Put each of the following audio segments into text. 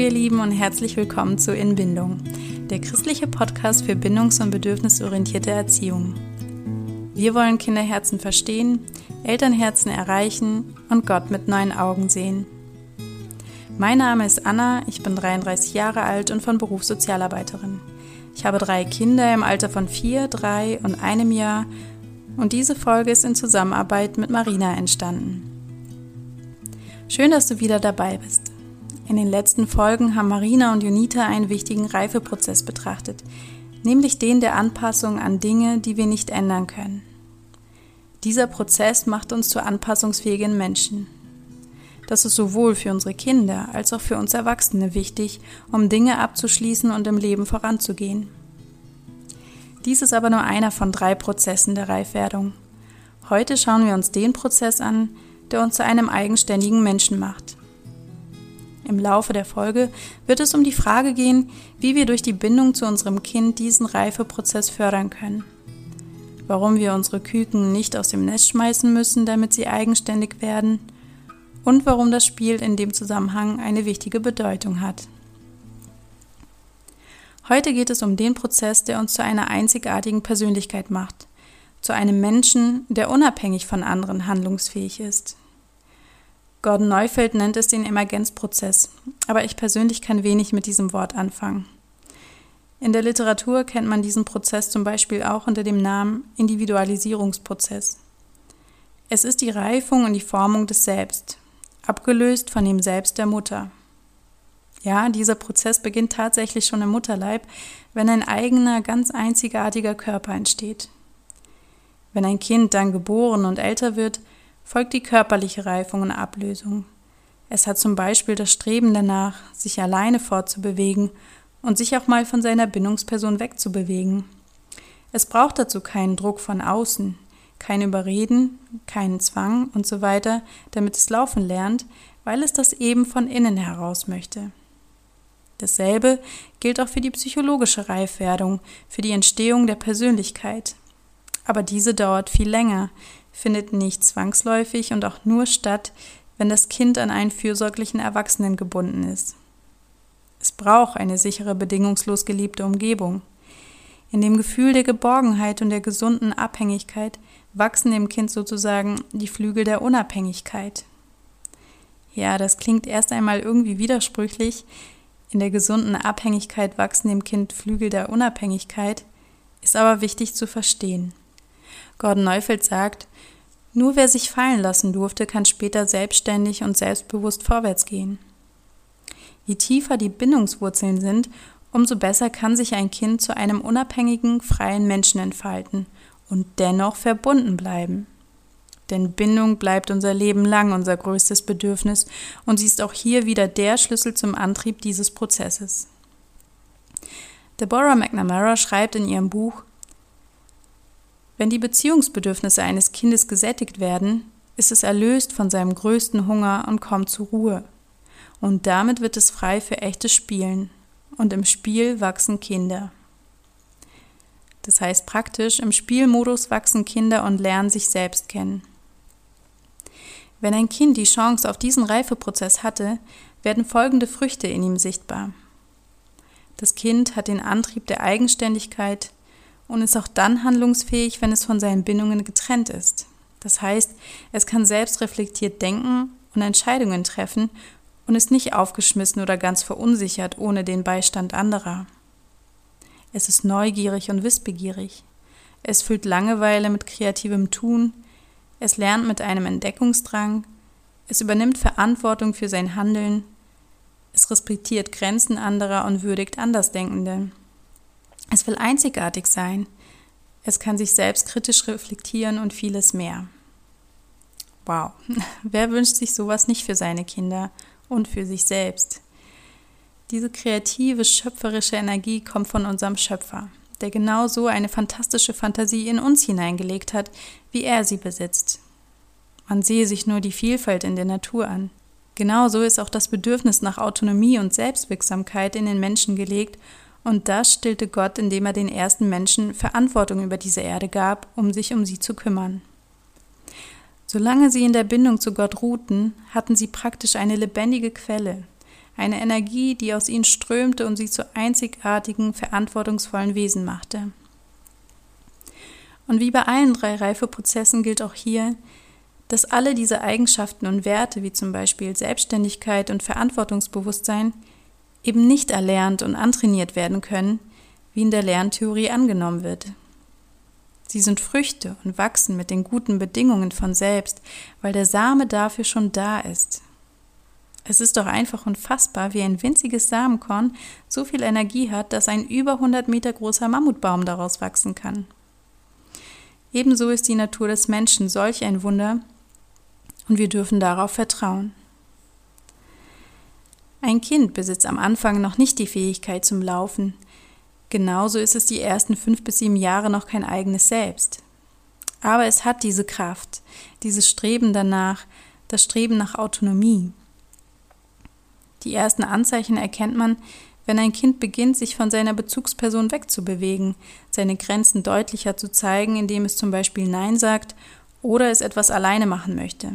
ihr Lieben und herzlich willkommen zu Inbindung, der christliche Podcast für bindungs- und bedürfnisorientierte Erziehung. Wir wollen Kinderherzen verstehen, Elternherzen erreichen und Gott mit neuen Augen sehen. Mein Name ist Anna, ich bin 33 Jahre alt und von Beruf Sozialarbeiterin. Ich habe drei Kinder im Alter von vier, drei und einem Jahr und diese Folge ist in Zusammenarbeit mit Marina entstanden. Schön, dass du wieder dabei bist. In den letzten Folgen haben Marina und Junita einen wichtigen Reifeprozess betrachtet, nämlich den der Anpassung an Dinge, die wir nicht ändern können. Dieser Prozess macht uns zu anpassungsfähigen Menschen. Das ist sowohl für unsere Kinder als auch für uns Erwachsene wichtig, um Dinge abzuschließen und im Leben voranzugehen. Dies ist aber nur einer von drei Prozessen der Reifwerdung. Heute schauen wir uns den Prozess an, der uns zu einem eigenständigen Menschen macht. Im Laufe der Folge wird es um die Frage gehen, wie wir durch die Bindung zu unserem Kind diesen Reifeprozess fördern können. Warum wir unsere Küken nicht aus dem Nest schmeißen müssen, damit sie eigenständig werden. Und warum das Spiel in dem Zusammenhang eine wichtige Bedeutung hat. Heute geht es um den Prozess, der uns zu einer einzigartigen Persönlichkeit macht, zu einem Menschen, der unabhängig von anderen handlungsfähig ist. Gordon Neufeld nennt es den Emergenzprozess, aber ich persönlich kann wenig mit diesem Wort anfangen. In der Literatur kennt man diesen Prozess zum Beispiel auch unter dem Namen Individualisierungsprozess. Es ist die Reifung und die Formung des Selbst, abgelöst von dem Selbst der Mutter. Ja, dieser Prozess beginnt tatsächlich schon im Mutterleib, wenn ein eigener, ganz einzigartiger Körper entsteht. Wenn ein Kind dann geboren und älter wird, folgt die körperliche Reifung und Ablösung. Es hat zum Beispiel das Streben danach, sich alleine fortzubewegen und sich auch mal von seiner Bindungsperson wegzubewegen. Es braucht dazu keinen Druck von außen, kein Überreden, keinen Zwang und so weiter, damit es laufen lernt, weil es das eben von innen heraus möchte. Dasselbe gilt auch für die psychologische Reifwerdung, für die Entstehung der Persönlichkeit. Aber diese dauert viel länger, findet nicht zwangsläufig und auch nur statt, wenn das Kind an einen fürsorglichen Erwachsenen gebunden ist. Es braucht eine sichere, bedingungslos geliebte Umgebung. In dem Gefühl der Geborgenheit und der gesunden Abhängigkeit wachsen dem Kind sozusagen die Flügel der Unabhängigkeit. Ja, das klingt erst einmal irgendwie widersprüchlich. In der gesunden Abhängigkeit wachsen dem Kind Flügel der Unabhängigkeit, ist aber wichtig zu verstehen. Gordon Neufeld sagt, nur wer sich fallen lassen durfte, kann später selbstständig und selbstbewusst vorwärts gehen. Je tiefer die Bindungswurzeln sind, umso besser kann sich ein Kind zu einem unabhängigen, freien Menschen entfalten und dennoch verbunden bleiben. Denn Bindung bleibt unser Leben lang unser größtes Bedürfnis und sie ist auch hier wieder der Schlüssel zum Antrieb dieses Prozesses. Deborah McNamara schreibt in ihrem Buch wenn die Beziehungsbedürfnisse eines Kindes gesättigt werden, ist es erlöst von seinem größten Hunger und kommt zur Ruhe. Und damit wird es frei für echtes Spielen. Und im Spiel wachsen Kinder. Das heißt praktisch, im Spielmodus wachsen Kinder und lernen sich selbst kennen. Wenn ein Kind die Chance auf diesen Reifeprozess hatte, werden folgende Früchte in ihm sichtbar. Das Kind hat den Antrieb der Eigenständigkeit, und ist auch dann handlungsfähig, wenn es von seinen Bindungen getrennt ist. Das heißt, es kann selbst reflektiert denken und Entscheidungen treffen und ist nicht aufgeschmissen oder ganz verunsichert ohne den Beistand anderer. Es ist neugierig und wissbegierig. Es fühlt Langeweile mit kreativem Tun. Es lernt mit einem Entdeckungsdrang. Es übernimmt Verantwortung für sein Handeln. Es respektiert Grenzen anderer und würdigt Andersdenkende. Es will einzigartig sein. Es kann sich selbst kritisch reflektieren und vieles mehr. Wow, wer wünscht sich sowas nicht für seine Kinder und für sich selbst? Diese kreative, schöpferische Energie kommt von unserem Schöpfer, der genau so eine fantastische Fantasie in uns hineingelegt hat, wie er sie besitzt. Man sehe sich nur die Vielfalt in der Natur an. Genauso ist auch das Bedürfnis nach Autonomie und Selbstwirksamkeit in den Menschen gelegt und das stillte Gott, indem er den ersten Menschen Verantwortung über diese Erde gab, um sich um sie zu kümmern. Solange sie in der Bindung zu Gott ruhten, hatten sie praktisch eine lebendige Quelle, eine Energie, die aus ihnen strömte und sie zu einzigartigen, verantwortungsvollen Wesen machte. Und wie bei allen drei Reifeprozessen gilt auch hier, dass alle diese Eigenschaften und Werte, wie zum Beispiel Selbstständigkeit und Verantwortungsbewusstsein, eben nicht erlernt und antrainiert werden können, wie in der Lerntheorie angenommen wird. Sie sind Früchte und wachsen mit den guten Bedingungen von selbst, weil der Same dafür schon da ist. Es ist doch einfach unfassbar, wie ein winziges Samenkorn so viel Energie hat, dass ein über 100 Meter großer Mammutbaum daraus wachsen kann. Ebenso ist die Natur des Menschen solch ein Wunder, und wir dürfen darauf vertrauen. Ein Kind besitzt am Anfang noch nicht die Fähigkeit zum Laufen. Genauso ist es die ersten fünf bis sieben Jahre noch kein eigenes Selbst. Aber es hat diese Kraft, dieses Streben danach, das Streben nach Autonomie. Die ersten Anzeichen erkennt man, wenn ein Kind beginnt, sich von seiner Bezugsperson wegzubewegen, seine Grenzen deutlicher zu zeigen, indem es zum Beispiel Nein sagt oder es etwas alleine machen möchte.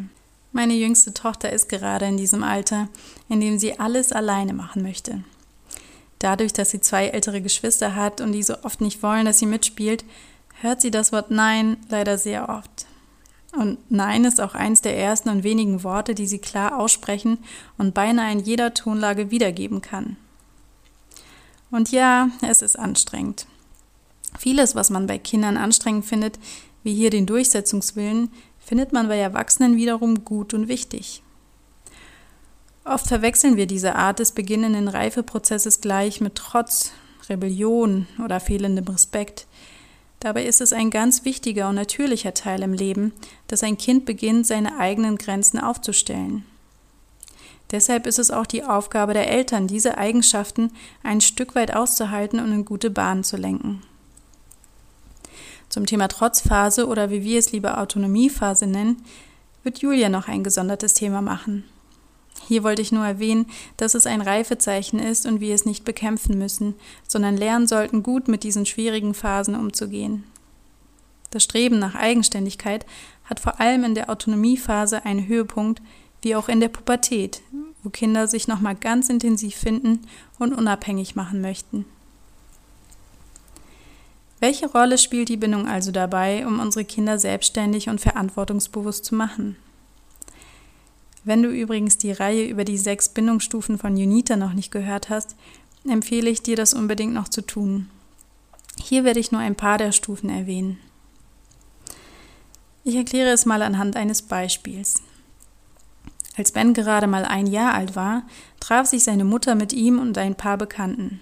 Meine jüngste Tochter ist gerade in diesem Alter, in dem sie alles alleine machen möchte. Dadurch, dass sie zwei ältere Geschwister hat und die so oft nicht wollen, dass sie mitspielt, hört sie das Wort Nein leider sehr oft. Und Nein ist auch eins der ersten und wenigen Worte, die sie klar aussprechen und beinahe in jeder Tonlage wiedergeben kann. Und ja, es ist anstrengend. Vieles, was man bei Kindern anstrengend findet, wie hier den Durchsetzungswillen, findet man bei Erwachsenen wiederum gut und wichtig. Oft verwechseln wir diese Art des beginnenden Reifeprozesses gleich mit Trotz, Rebellion oder fehlendem Respekt. Dabei ist es ein ganz wichtiger und natürlicher Teil im Leben, dass ein Kind beginnt, seine eigenen Grenzen aufzustellen. Deshalb ist es auch die Aufgabe der Eltern, diese Eigenschaften ein Stück weit auszuhalten und in gute Bahnen zu lenken. Zum Thema Trotzphase oder wie wir es lieber Autonomiephase nennen, wird Julia noch ein gesondertes Thema machen. Hier wollte ich nur erwähnen, dass es ein Reifezeichen ist und wir es nicht bekämpfen müssen, sondern lernen sollten, gut mit diesen schwierigen Phasen umzugehen. Das Streben nach Eigenständigkeit hat vor allem in der Autonomiephase einen Höhepunkt, wie auch in der Pubertät, wo Kinder sich nochmal ganz intensiv finden und unabhängig machen möchten. Welche Rolle spielt die Bindung also dabei, um unsere Kinder selbstständig und verantwortungsbewusst zu machen? Wenn du übrigens die Reihe über die sechs Bindungsstufen von Unita noch nicht gehört hast, empfehle ich dir, das unbedingt noch zu tun. Hier werde ich nur ein paar der Stufen erwähnen. Ich erkläre es mal anhand eines Beispiels. Als Ben gerade mal ein Jahr alt war, traf sich seine Mutter mit ihm und ein paar Bekannten.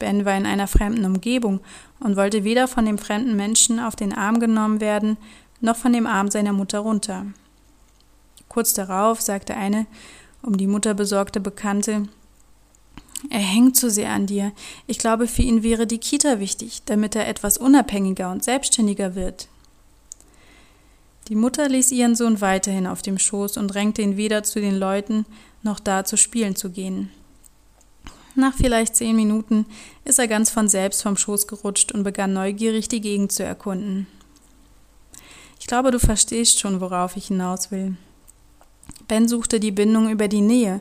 Ben war in einer fremden Umgebung und wollte weder von dem fremden Menschen auf den Arm genommen werden, noch von dem Arm seiner Mutter runter. Kurz darauf sagte eine um die Mutter besorgte Bekannte Er hängt zu sehr an dir. Ich glaube, für ihn wäre die Kita wichtig, damit er etwas unabhängiger und selbstständiger wird. Die Mutter ließ ihren Sohn weiterhin auf dem Schoß und drängte ihn weder zu den Leuten noch da zu spielen zu gehen. Nach vielleicht zehn Minuten ist er ganz von selbst vom Schoß gerutscht und begann neugierig die Gegend zu erkunden. Ich glaube, du verstehst schon, worauf ich hinaus will. Ben suchte die Bindung über die Nähe,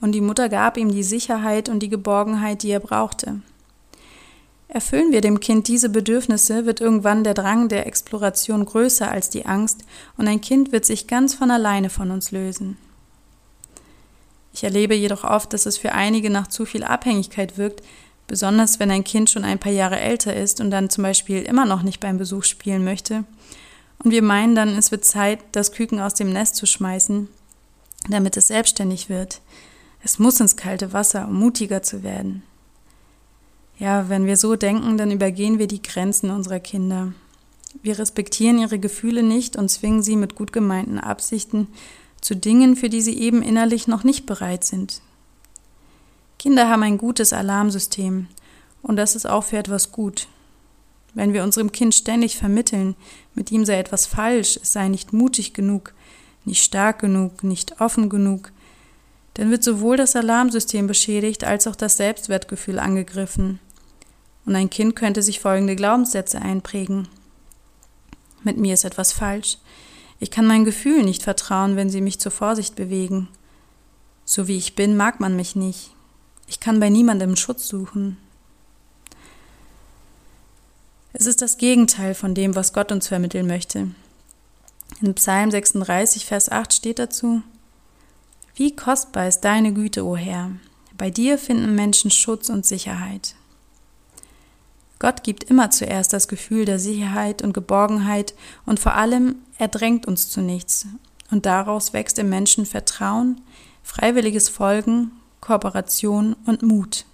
und die Mutter gab ihm die Sicherheit und die Geborgenheit, die er brauchte. Erfüllen wir dem Kind diese Bedürfnisse, wird irgendwann der Drang der Exploration größer als die Angst, und ein Kind wird sich ganz von alleine von uns lösen. Ich erlebe jedoch oft, dass es für einige nach zu viel Abhängigkeit wirkt, besonders wenn ein Kind schon ein paar Jahre älter ist und dann zum Beispiel immer noch nicht beim Besuch spielen möchte. Und wir meinen dann, es wird Zeit, das Küken aus dem Nest zu schmeißen, damit es selbstständig wird. Es muss ins kalte Wasser, um mutiger zu werden. Ja, wenn wir so denken, dann übergehen wir die Grenzen unserer Kinder. Wir respektieren ihre Gefühle nicht und zwingen sie mit gut gemeinten Absichten zu Dingen, für die sie eben innerlich noch nicht bereit sind. Kinder haben ein gutes Alarmsystem und das ist auch für etwas gut. Wenn wir unserem Kind ständig vermitteln, mit ihm sei etwas falsch, es sei nicht mutig genug, nicht stark genug, nicht offen genug, dann wird sowohl das Alarmsystem beschädigt als auch das Selbstwertgefühl angegriffen. Und ein Kind könnte sich folgende Glaubenssätze einprägen. Mit mir ist etwas falsch. Ich kann meinen Gefühlen nicht vertrauen, wenn sie mich zur Vorsicht bewegen. So wie ich bin, mag man mich nicht. Ich kann bei niemandem Schutz suchen. Es ist das Gegenteil von dem, was Gott uns vermitteln möchte. In Psalm 36, Vers 8 steht dazu, Wie kostbar ist deine Güte, o Herr, bei dir finden Menschen Schutz und Sicherheit. Gott gibt immer zuerst das Gefühl der Sicherheit und Geborgenheit und vor allem er drängt uns zu nichts. Und daraus wächst im Menschen Vertrauen, freiwilliges Folgen, Kooperation und Mut.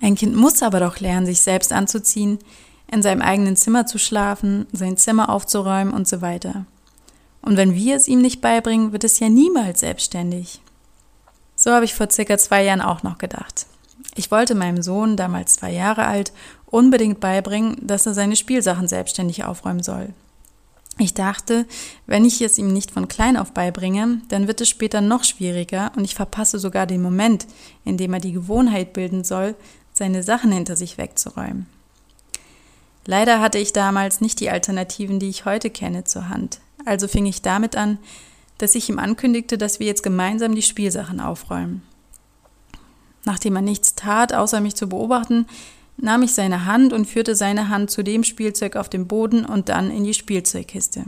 Ein Kind muss aber doch lernen, sich selbst anzuziehen, in seinem eigenen Zimmer zu schlafen, sein Zimmer aufzuräumen und so weiter. Und wenn wir es ihm nicht beibringen, wird es ja niemals selbstständig. So habe ich vor circa zwei Jahren auch noch gedacht. Ich wollte meinem Sohn, damals zwei Jahre alt, unbedingt beibringen, dass er seine Spielsachen selbstständig aufräumen soll. Ich dachte, wenn ich es ihm nicht von klein auf beibringe, dann wird es später noch schwieriger und ich verpasse sogar den Moment, in dem er die Gewohnheit bilden soll, seine Sachen hinter sich wegzuräumen. Leider hatte ich damals nicht die Alternativen, die ich heute kenne, zur Hand. Also fing ich damit an, dass ich ihm ankündigte, dass wir jetzt gemeinsam die Spielsachen aufräumen. Nachdem er nichts tat, außer mich zu beobachten, nahm ich seine Hand und führte seine Hand zu dem Spielzeug auf dem Boden und dann in die Spielzeugkiste.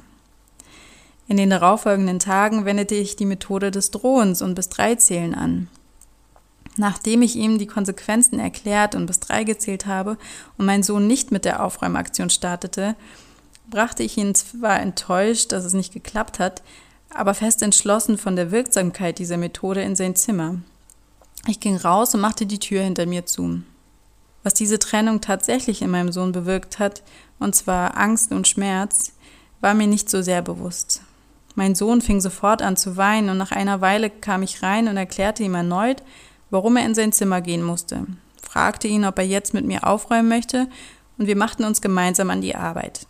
In den darauffolgenden Tagen wendete ich die Methode des Drohens und bis drei Zählen an. Nachdem ich ihm die Konsequenzen erklärt und bis drei gezählt habe und mein Sohn nicht mit der Aufräumaktion startete, brachte ich ihn zwar enttäuscht, dass es nicht geklappt hat, aber fest entschlossen von der Wirksamkeit dieser Methode in sein Zimmer. Ich ging raus und machte die Tür hinter mir zu. Was diese Trennung tatsächlich in meinem Sohn bewirkt hat, und zwar Angst und Schmerz, war mir nicht so sehr bewusst. Mein Sohn fing sofort an zu weinen und nach einer Weile kam ich rein und erklärte ihm erneut, warum er in sein Zimmer gehen musste, fragte ihn, ob er jetzt mit mir aufräumen möchte, und wir machten uns gemeinsam an die Arbeit.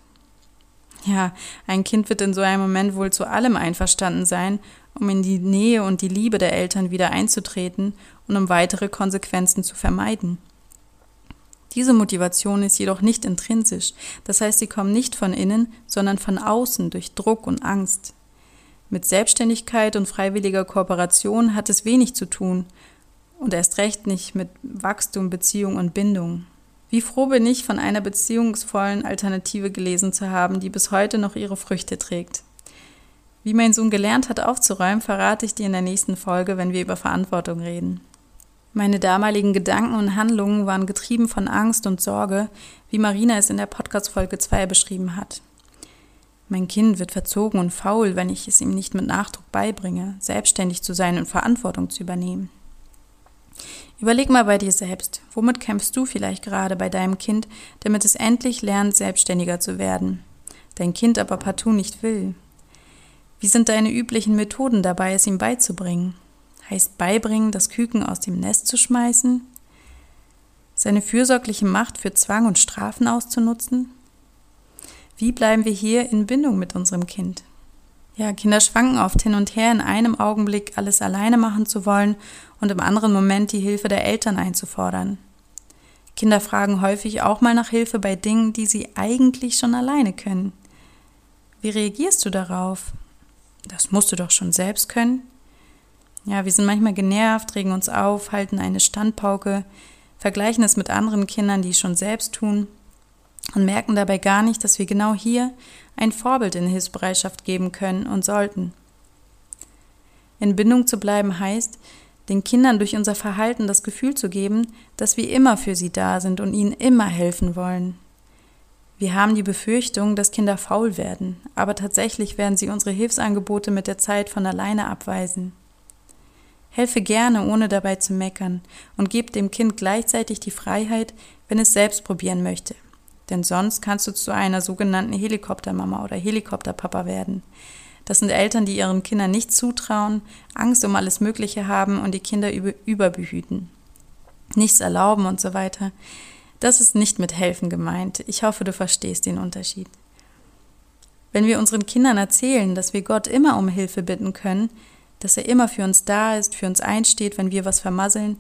Ja, ein Kind wird in so einem Moment wohl zu allem einverstanden sein, um in die Nähe und die Liebe der Eltern wieder einzutreten und um weitere Konsequenzen zu vermeiden. Diese Motivation ist jedoch nicht intrinsisch, das heißt, sie kommt nicht von innen, sondern von außen durch Druck und Angst. Mit Selbstständigkeit und freiwilliger Kooperation hat es wenig zu tun, und erst recht nicht mit Wachstum, Beziehung und Bindung. Wie froh bin ich, von einer beziehungsvollen Alternative gelesen zu haben, die bis heute noch ihre Früchte trägt. Wie mein Sohn gelernt hat aufzuräumen, verrate ich dir in der nächsten Folge, wenn wir über Verantwortung reden. Meine damaligen Gedanken und Handlungen waren getrieben von Angst und Sorge, wie Marina es in der Podcast-Folge 2 beschrieben hat. Mein Kind wird verzogen und faul, wenn ich es ihm nicht mit Nachdruck beibringe, selbstständig zu sein und Verantwortung zu übernehmen. Überleg mal bei dir selbst, womit kämpfst du vielleicht gerade bei deinem Kind, damit es endlich lernt, selbstständiger zu werden, dein Kind aber partout nicht will? Wie sind deine üblichen Methoden dabei, es ihm beizubringen? Heißt beibringen, das Küken aus dem Nest zu schmeißen? Seine fürsorgliche Macht für Zwang und Strafen auszunutzen? Wie bleiben wir hier in Bindung mit unserem Kind? Ja, Kinder schwanken oft hin und her, in einem Augenblick alles alleine machen zu wollen und im anderen Moment die Hilfe der Eltern einzufordern. Kinder fragen häufig auch mal nach Hilfe bei Dingen, die sie eigentlich schon alleine können. Wie reagierst du darauf? Das musst du doch schon selbst können. Ja, wir sind manchmal genervt, regen uns auf, halten eine Standpauke, vergleichen es mit anderen Kindern, die es schon selbst tun und merken dabei gar nicht, dass wir genau hier ein Vorbild in Hilfsbereitschaft geben können und sollten. In Bindung zu bleiben heißt, den Kindern durch unser Verhalten das Gefühl zu geben, dass wir immer für sie da sind und ihnen immer helfen wollen. Wir haben die Befürchtung, dass Kinder faul werden, aber tatsächlich werden sie unsere Hilfsangebote mit der Zeit von alleine abweisen. Helfe gerne, ohne dabei zu meckern, und gib dem Kind gleichzeitig die Freiheit, wenn es selbst probieren möchte. Denn sonst kannst du zu einer sogenannten Helikoptermama oder Helikopterpapa werden. Das sind Eltern, die ihren Kindern nicht zutrauen, Angst um alles Mögliche haben und die Kinder über, überbehüten. Nichts erlauben und so weiter. Das ist nicht mit helfen gemeint. Ich hoffe, du verstehst den Unterschied. Wenn wir unseren Kindern erzählen, dass wir Gott immer um Hilfe bitten können, dass er immer für uns da ist, für uns einsteht, wenn wir was vermasseln,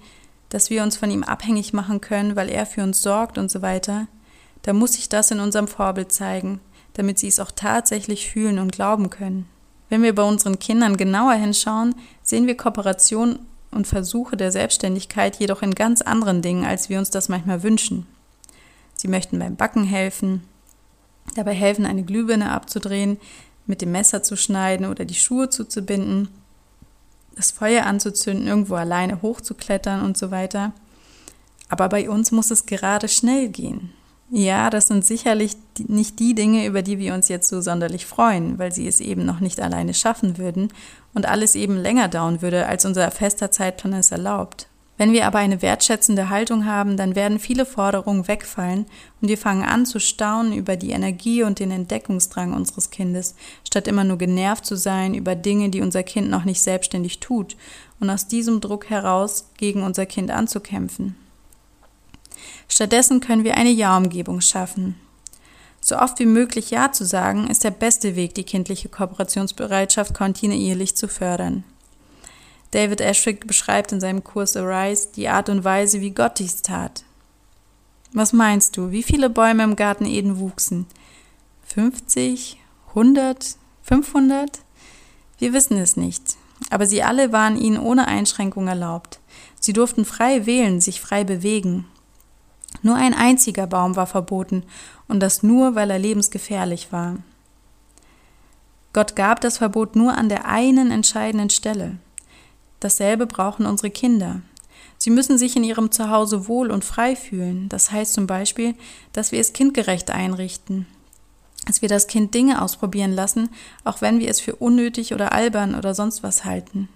dass wir uns von ihm abhängig machen können, weil er für uns sorgt und so weiter, da muss sich das in unserem Vorbild zeigen, damit sie es auch tatsächlich fühlen und glauben können. Wenn wir bei unseren Kindern genauer hinschauen, sehen wir Kooperation und Versuche der Selbstständigkeit jedoch in ganz anderen Dingen, als wir uns das manchmal wünschen. Sie möchten beim Backen helfen, dabei helfen, eine Glühbirne abzudrehen, mit dem Messer zu schneiden oder die Schuhe zuzubinden, das Feuer anzuzünden, irgendwo alleine hochzuklettern und so weiter. Aber bei uns muss es gerade schnell gehen. Ja, das sind sicherlich nicht die Dinge, über die wir uns jetzt so sonderlich freuen, weil sie es eben noch nicht alleine schaffen würden und alles eben länger dauern würde, als unser fester Zeitplan es erlaubt. Wenn wir aber eine wertschätzende Haltung haben, dann werden viele Forderungen wegfallen und wir fangen an zu staunen über die Energie und den Entdeckungsdrang unseres Kindes, statt immer nur genervt zu sein über Dinge, die unser Kind noch nicht selbstständig tut und aus diesem Druck heraus gegen unser Kind anzukämpfen. Stattdessen können wir eine Ja-Umgebung schaffen. So oft wie möglich Ja zu sagen, ist der beste Weg, die kindliche Kooperationsbereitschaft kontinuierlich zu fördern. David Ashrick beschreibt in seinem Kurs Arise die Art und Weise, wie Gott dies tat. Was meinst du, wie viele Bäume im Garten Eden wuchsen? 50? 100? 500? Wir wissen es nicht, aber sie alle waren ihnen ohne Einschränkung erlaubt. Sie durften frei wählen, sich frei bewegen, nur ein einziger Baum war verboten, und das nur, weil er lebensgefährlich war. Gott gab das Verbot nur an der einen entscheidenden Stelle. Dasselbe brauchen unsere Kinder. Sie müssen sich in ihrem Zuhause wohl und frei fühlen. Das heißt zum Beispiel, dass wir es kindgerecht einrichten, dass wir das Kind Dinge ausprobieren lassen, auch wenn wir es für unnötig oder albern oder sonst was halten.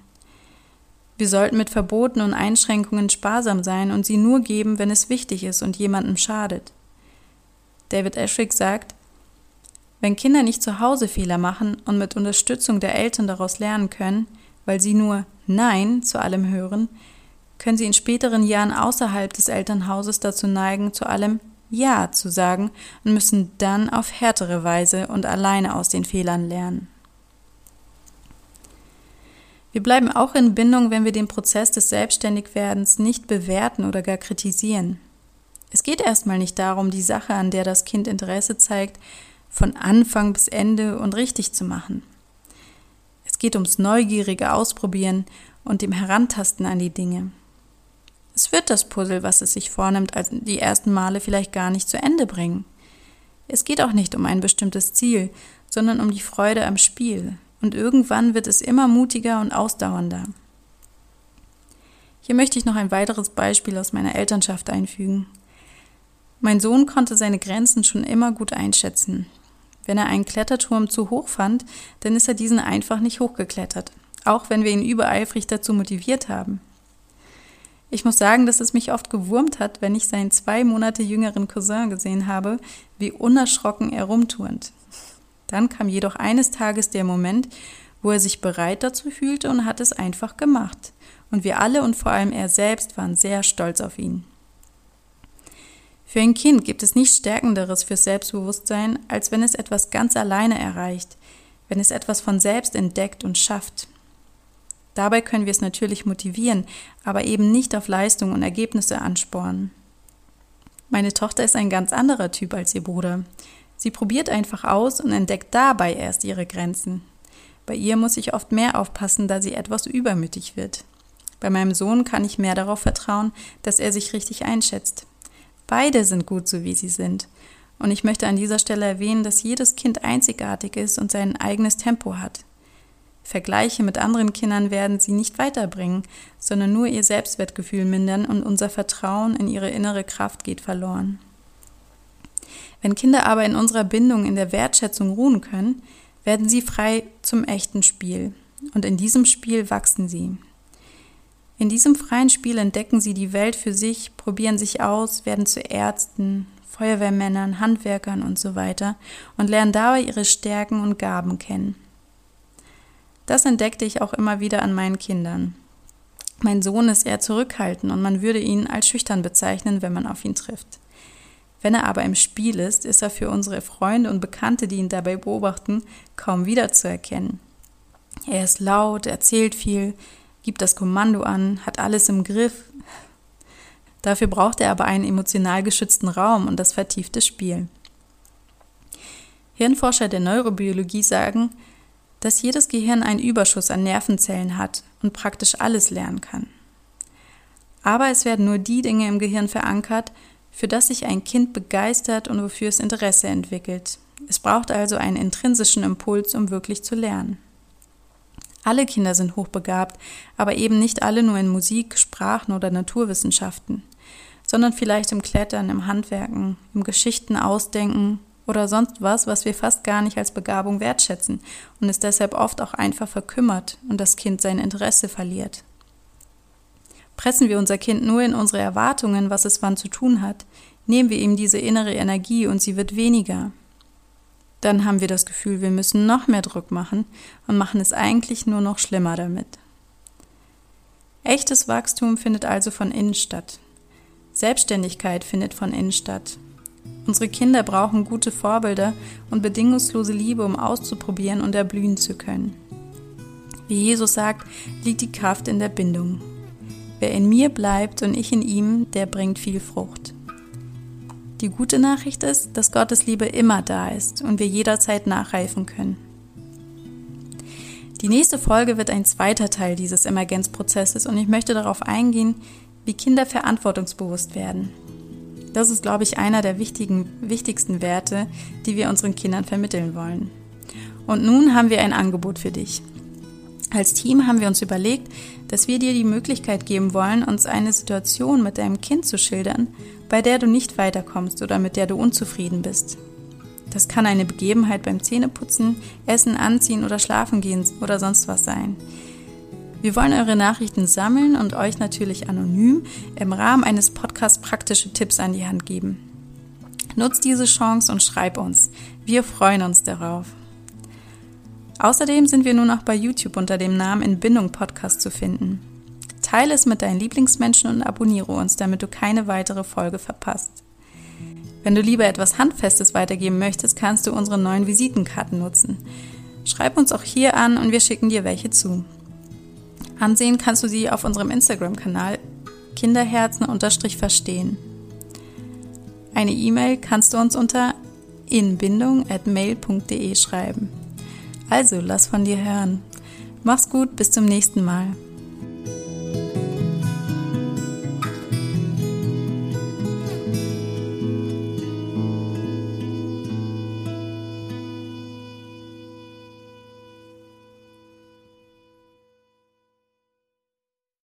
Wir sollten mit Verboten und Einschränkungen sparsam sein und sie nur geben, wenn es wichtig ist und jemandem schadet. David Eschrick sagt, wenn Kinder nicht zu Hause Fehler machen und mit Unterstützung der Eltern daraus lernen können, weil sie nur Nein zu allem hören, können sie in späteren Jahren außerhalb des Elternhauses dazu neigen, zu allem Ja zu sagen und müssen dann auf härtere Weise und alleine aus den Fehlern lernen. Wir bleiben auch in Bindung, wenn wir den Prozess des Selbstständigwerdens nicht bewerten oder gar kritisieren. Es geht erstmal nicht darum, die Sache, an der das Kind Interesse zeigt, von Anfang bis Ende und richtig zu machen. Es geht ums neugierige Ausprobieren und dem Herantasten an die Dinge. Es wird das Puzzle, was es sich vornimmt, die ersten Male vielleicht gar nicht zu Ende bringen. Es geht auch nicht um ein bestimmtes Ziel, sondern um die Freude am Spiel, und irgendwann wird es immer mutiger und ausdauernder. Hier möchte ich noch ein weiteres Beispiel aus meiner Elternschaft einfügen. Mein Sohn konnte seine Grenzen schon immer gut einschätzen. Wenn er einen Kletterturm zu hoch fand, dann ist er diesen einfach nicht hochgeklettert, auch wenn wir ihn übereifrig dazu motiviert haben. Ich muss sagen, dass es mich oft gewurmt hat, wenn ich seinen zwei Monate jüngeren Cousin gesehen habe, wie unerschrocken er rumturnt. Dann kam jedoch eines Tages der Moment, wo er sich bereit dazu fühlte und hat es einfach gemacht. Und wir alle und vor allem er selbst waren sehr stolz auf ihn. Für ein Kind gibt es nichts Stärkenderes fürs Selbstbewusstsein, als wenn es etwas ganz alleine erreicht, wenn es etwas von selbst entdeckt und schafft. Dabei können wir es natürlich motivieren, aber eben nicht auf Leistung und Ergebnisse anspornen. Meine Tochter ist ein ganz anderer Typ als ihr Bruder. Sie probiert einfach aus und entdeckt dabei erst ihre Grenzen. Bei ihr muss ich oft mehr aufpassen, da sie etwas übermütig wird. Bei meinem Sohn kann ich mehr darauf vertrauen, dass er sich richtig einschätzt. Beide sind gut so, wie sie sind. Und ich möchte an dieser Stelle erwähnen, dass jedes Kind einzigartig ist und sein eigenes Tempo hat. Vergleiche mit anderen Kindern werden sie nicht weiterbringen, sondern nur ihr Selbstwertgefühl mindern und unser Vertrauen in ihre innere Kraft geht verloren. Wenn Kinder aber in unserer Bindung in der Wertschätzung ruhen können, werden sie frei zum echten Spiel. Und in diesem Spiel wachsen sie. In diesem freien Spiel entdecken sie die Welt für sich, probieren sich aus, werden zu Ärzten, Feuerwehrmännern, Handwerkern und so weiter und lernen dabei ihre Stärken und Gaben kennen. Das entdeckte ich auch immer wieder an meinen Kindern. Mein Sohn ist eher zurückhaltend und man würde ihn als schüchtern bezeichnen, wenn man auf ihn trifft. Wenn er aber im Spiel ist, ist er für unsere Freunde und Bekannte, die ihn dabei beobachten, kaum wiederzuerkennen. Er ist laut, erzählt viel, gibt das Kommando an, hat alles im Griff. Dafür braucht er aber einen emotional geschützten Raum und das vertiefte Spiel. Hirnforscher der Neurobiologie sagen, dass jedes Gehirn einen Überschuss an Nervenzellen hat und praktisch alles lernen kann. Aber es werden nur die Dinge im Gehirn verankert, für das sich ein Kind begeistert und wofür es Interesse entwickelt. Es braucht also einen intrinsischen Impuls, um wirklich zu lernen. Alle Kinder sind hochbegabt, aber eben nicht alle nur in Musik, Sprachen oder Naturwissenschaften, sondern vielleicht im Klettern, im Handwerken, im Geschichten ausdenken oder sonst was, was wir fast gar nicht als Begabung wertschätzen und es deshalb oft auch einfach verkümmert und das Kind sein Interesse verliert. Pressen wir unser Kind nur in unsere Erwartungen, was es wann zu tun hat, nehmen wir ihm diese innere Energie und sie wird weniger, dann haben wir das Gefühl, wir müssen noch mehr Druck machen und machen es eigentlich nur noch schlimmer damit. Echtes Wachstum findet also von innen statt. Selbstständigkeit findet von innen statt. Unsere Kinder brauchen gute Vorbilder und bedingungslose Liebe, um auszuprobieren und erblühen zu können. Wie Jesus sagt, liegt die Kraft in der Bindung. Wer in mir bleibt und ich in ihm, der bringt viel Frucht. Die gute Nachricht ist, dass Gottes Liebe immer da ist und wir jederzeit nachreifen können. Die nächste Folge wird ein zweiter Teil dieses Emergenzprozesses und ich möchte darauf eingehen, wie Kinder verantwortungsbewusst werden. Das ist, glaube ich, einer der wichtigen, wichtigsten Werte, die wir unseren Kindern vermitteln wollen. Und nun haben wir ein Angebot für dich. Als Team haben wir uns überlegt, dass wir dir die Möglichkeit geben wollen, uns eine Situation mit deinem Kind zu schildern, bei der du nicht weiterkommst oder mit der du unzufrieden bist. Das kann eine Begebenheit beim Zähneputzen, Essen, Anziehen oder Schlafen gehen oder sonst was sein. Wir wollen eure Nachrichten sammeln und euch natürlich anonym im Rahmen eines Podcasts praktische Tipps an die Hand geben. Nutzt diese Chance und schreib uns. Wir freuen uns darauf. Außerdem sind wir nur noch bei YouTube unter dem Namen In Bindung Podcast zu finden. Teile es mit deinen Lieblingsmenschen und abonniere uns, damit du keine weitere Folge verpasst. Wenn du lieber etwas Handfestes weitergeben möchtest, kannst du unsere neuen Visitenkarten nutzen. Schreib uns auch hier an und wir schicken dir welche zu. Ansehen kannst du sie auf unserem Instagram-Kanal Kinderherzen-verstehen. Eine E-Mail kannst du uns unter inbindung@mail.de schreiben. Also lass von dir hören. Mach's gut, bis zum nächsten Mal.